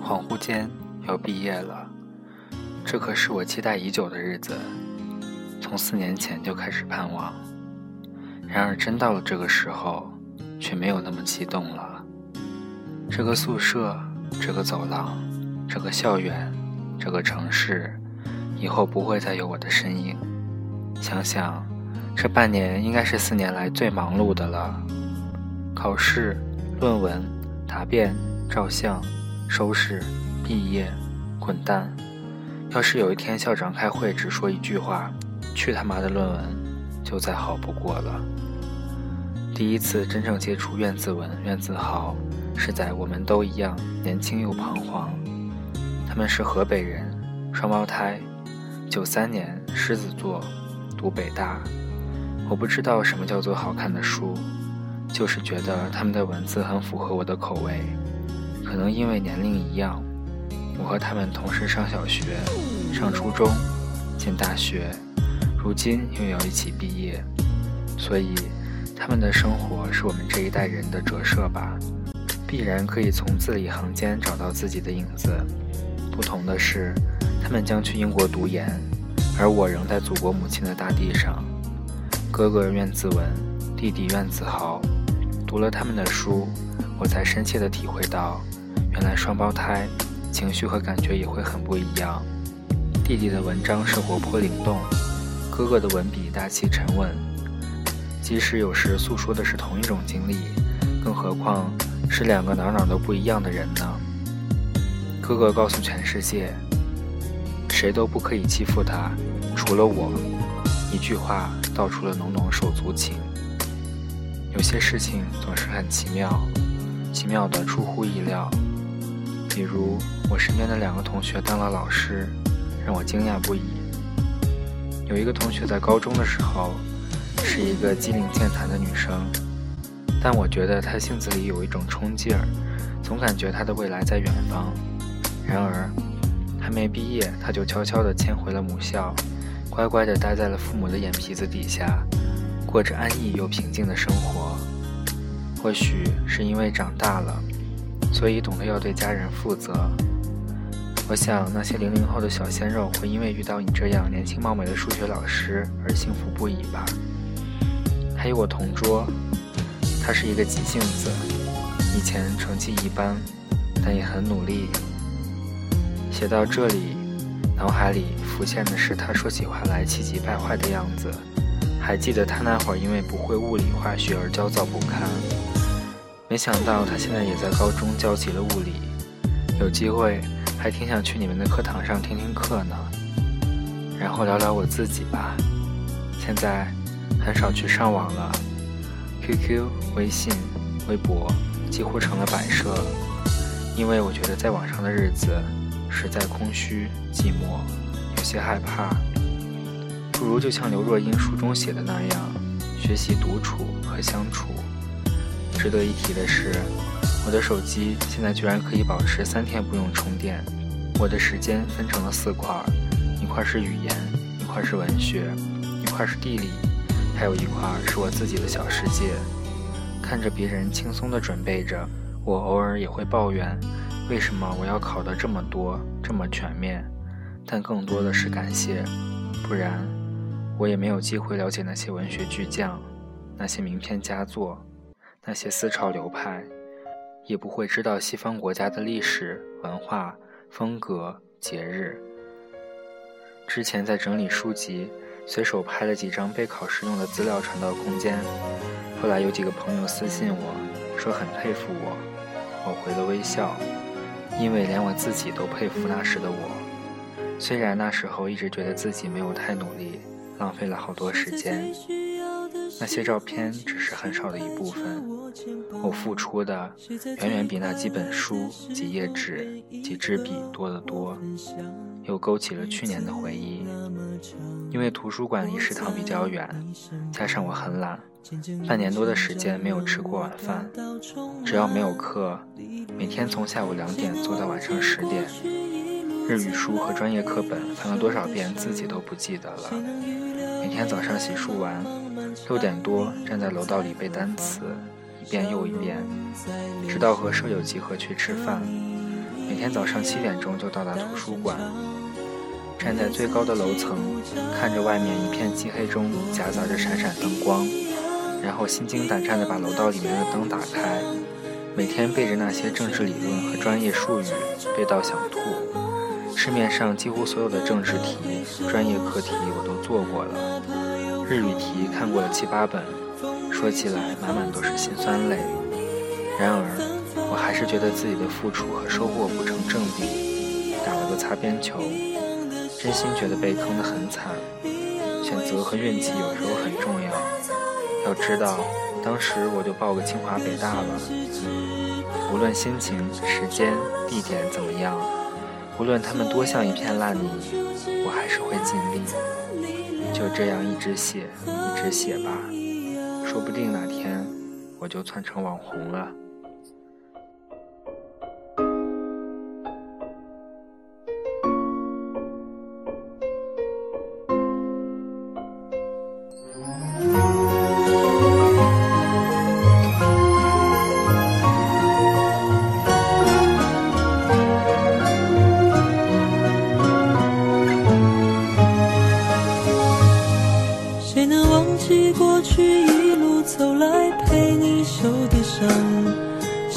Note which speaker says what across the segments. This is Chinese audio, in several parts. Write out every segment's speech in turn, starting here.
Speaker 1: 恍惚间要毕业了，这可是我期待已久的日子，从四年前就开始盼望。然而真到了这个时候，却没有那么激动了。这个宿舍，这个走廊，这个校园，这个城市，以后不会再有我的身影。想想，这半年应该是四年来最忙碌的了。考试、论文、答辩、照相。收拾，毕业，滚蛋！要是有一天校长开会只说一句话“去他妈的论文”，就再好不过了。第一次真正接触院字文、院字豪，是在我们都一样年轻又彷徨。他们是河北人，双胞胎，九三年狮子座，读北大。我不知道什么叫做好看的书，就是觉得他们的文字很符合我的口味。可能因为年龄一样，我和他们同时上小学、上初中、进大学，如今又要一起毕业，所以他们的生活是我们这一代人的折射吧，必然可以从字里行间找到自己的影子。不同的是，他们将去英国读研，而我仍在祖国母亲的大地上。哥哥愿字文，弟弟愿字豪，读了他们的书，我才深切地体会到。原来双胞胎情绪和感觉也会很不一样。弟弟的文章是活泼灵动，哥哥的文笔大气沉稳。即使有时诉说的是同一种经历，更何况是两个哪哪都不一样的人呢？哥哥告诉全世界，谁都不可以欺负他，除了我。一句话道出了浓浓手足情。有些事情总是很奇妙，奇妙的出乎意料。比如，我身边的两个同学当了老师，让我惊讶不已。有一个同学在高中的时候是一个机灵健谈的女生，但我觉得他性子里有一种冲劲儿，总感觉他的未来在远方。然而，还没毕业，他就悄悄地迁回了母校，乖乖地待在了父母的眼皮子底下，过着安逸又平静的生活。或许是因为长大了。所以懂得要对家人负责。我想那些零零后的小鲜肉会因为遇到你这样年轻貌美的数学老师而幸福不已吧。还有我同桌，他是一个急性子，以前成绩一般，但也很努力。写到这里，脑海里浮现的是他说起话来气急败坏的样子。还记得他那会儿因为不会物理化学而焦躁不堪。没想到他现在也在高中教起了物理，有机会还挺想去你们的课堂上听听课呢。然后聊聊我自己吧，现在很少去上网了，QQ、微信、微博几乎成了摆设，因为我觉得在网上的日子实在空虚寂寞，有些害怕。不如就像刘若英书中写的那样，学习独处和相处。值得一提的是，我的手机现在居然可以保持三天不用充电。我的时间分成了四块，一块是语言，一块是文学，一块是地理，还有一块是我自己的小世界。看着别人轻松地准备着，我偶尔也会抱怨，为什么我要考得这么多，这么全面？但更多的是感谢，不然我也没有机会了解那些文学巨匠，那些名篇佳作。那些思潮流派，也不会知道西方国家的历史文化风格节日。之前在整理书籍，随手拍了几张备考时用的资料传到空间。后来有几个朋友私信我说很佩服我，我回了微笑，因为连我自己都佩服那时的我。虽然那时候一直觉得自己没有太努力，浪费了好多时间。那些照片只是很少的一部分，我付出的远远比那几本书、几页纸、几支笔多得多，又勾起了去年的回忆。因为图书馆离食堂比较远，加上我很懒，半年多的时间没有吃过晚饭。只要没有课，每天从下午两点坐到晚上十点，日语书和专业课本翻了多少遍自己都不记得了。每天早上洗漱完，六点多站在楼道里背单词，一遍又一遍，直到和舍友集合去吃饭。每天早上七点钟就到达图书馆。站在最高的楼层，看着外面一片漆黑中夹杂着闪闪灯光，然后心惊胆战地把楼道里面的灯打开。每天背着那些政治理论和专业术语，背到想吐。市面上几乎所有的政治题、专业课题我都做过了，日语题看过了七八本，说起来满满都是辛酸泪。然而，我还是觉得自己的付出和收获不成正比，打了个擦边球。真心觉得被坑得很惨，选择和运气有时候很重要。要知道，当时我就报个清华北大了。无论心情、时间、地点怎么样，无论他们多像一片烂泥，我还是会尽力。就这样一直写，一直写吧，说不定哪天我就窜成网红了。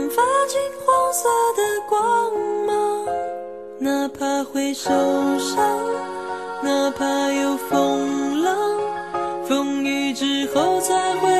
Speaker 2: 散发金黄色的光芒，哪怕会受伤，哪怕有风浪，风雨之后才会。